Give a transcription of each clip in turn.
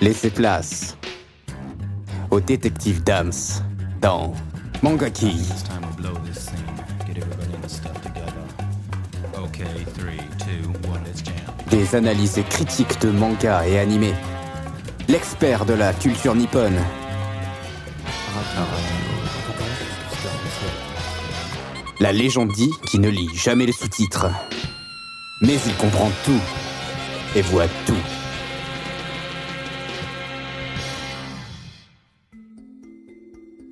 Laissez place au détective Dams dans Mangaki. Des analyses critiques de manga et animés. L'expert de la culture nippone. La légende dit qu'il ne lit jamais les sous-titres. Mais il comprend tout et voit tout.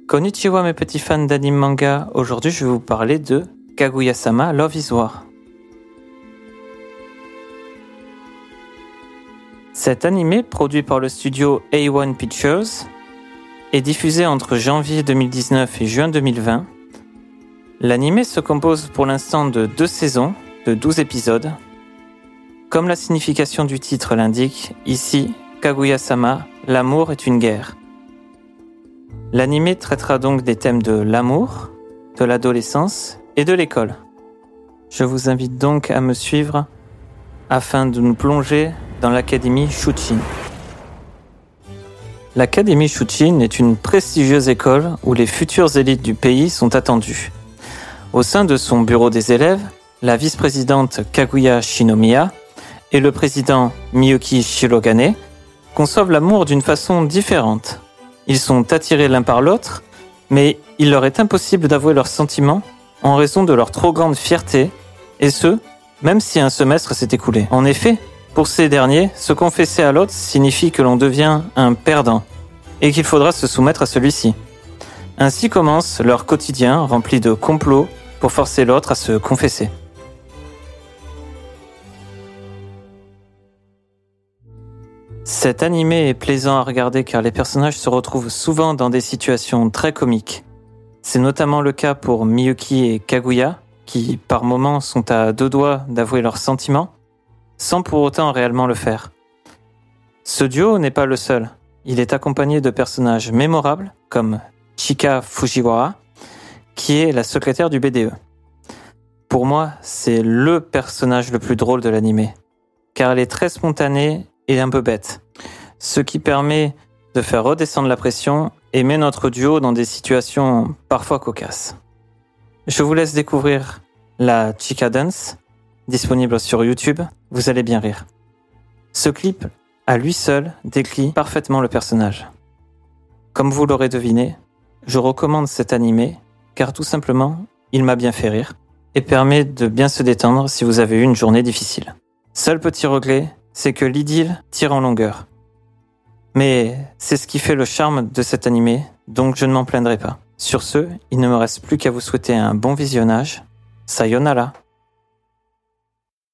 Konnichiwa mes petits fans d'anime manga, aujourd'hui je vais vous parler de Kaguya-sama Love is War. Cet animé, produit par le studio A1 Pictures, est diffusé entre janvier 2019 et juin 2020. L'animé se compose pour l'instant de deux saisons, de 12 épisodes. Comme la signification du titre l'indique, ici, Kaguya-sama, l'amour est une guerre. L'animé traitera donc des thèmes de l'amour, de l'adolescence et de l'école. Je vous invite donc à me suivre afin de nous plonger dans l'Académie Shuchin. L'Académie Shuchin est une prestigieuse école où les futures élites du pays sont attendues. Au sein de son bureau des élèves, la vice-présidente Kaguya Shinomiya et le président Miyuki Shirogane conçoivent l'amour d'une façon différente. Ils sont attirés l'un par l'autre, mais il leur est impossible d'avouer leurs sentiments en raison de leur trop grande fierté, et ce, même si un semestre s'est écoulé. En effet, pour ces derniers, se confesser à l'autre signifie que l'on devient un perdant, et qu'il faudra se soumettre à celui-ci. Ainsi commence leur quotidien rempli de complots pour forcer l'autre à se confesser. Cet animé est plaisant à regarder car les personnages se retrouvent souvent dans des situations très comiques. C'est notamment le cas pour Miyuki et Kaguya, qui par moments sont à deux doigts d'avouer leurs sentiments, sans pour autant réellement le faire. Ce duo n'est pas le seul. Il est accompagné de personnages mémorables comme Chika Fujiwara, qui est la secrétaire du BDE. Pour moi, c'est le personnage le plus drôle de l'animé, car elle est très spontanée et un peu bête, ce qui permet de faire redescendre la pression et met notre duo dans des situations parfois cocasses. Je vous laisse découvrir la Chica Dance, disponible sur YouTube, vous allez bien rire. Ce clip, à lui seul, décrit parfaitement le personnage. Comme vous l'aurez deviné, je recommande cet animé car tout simplement, il m'a bien fait rire et permet de bien se détendre si vous avez eu une journée difficile. Seul petit regret, c'est que l'idylle tire en longueur. Mais c'est ce qui fait le charme de cet animé, donc je ne m'en plaindrai pas. Sur ce, il ne me reste plus qu'à vous souhaiter un bon visionnage. Sayonara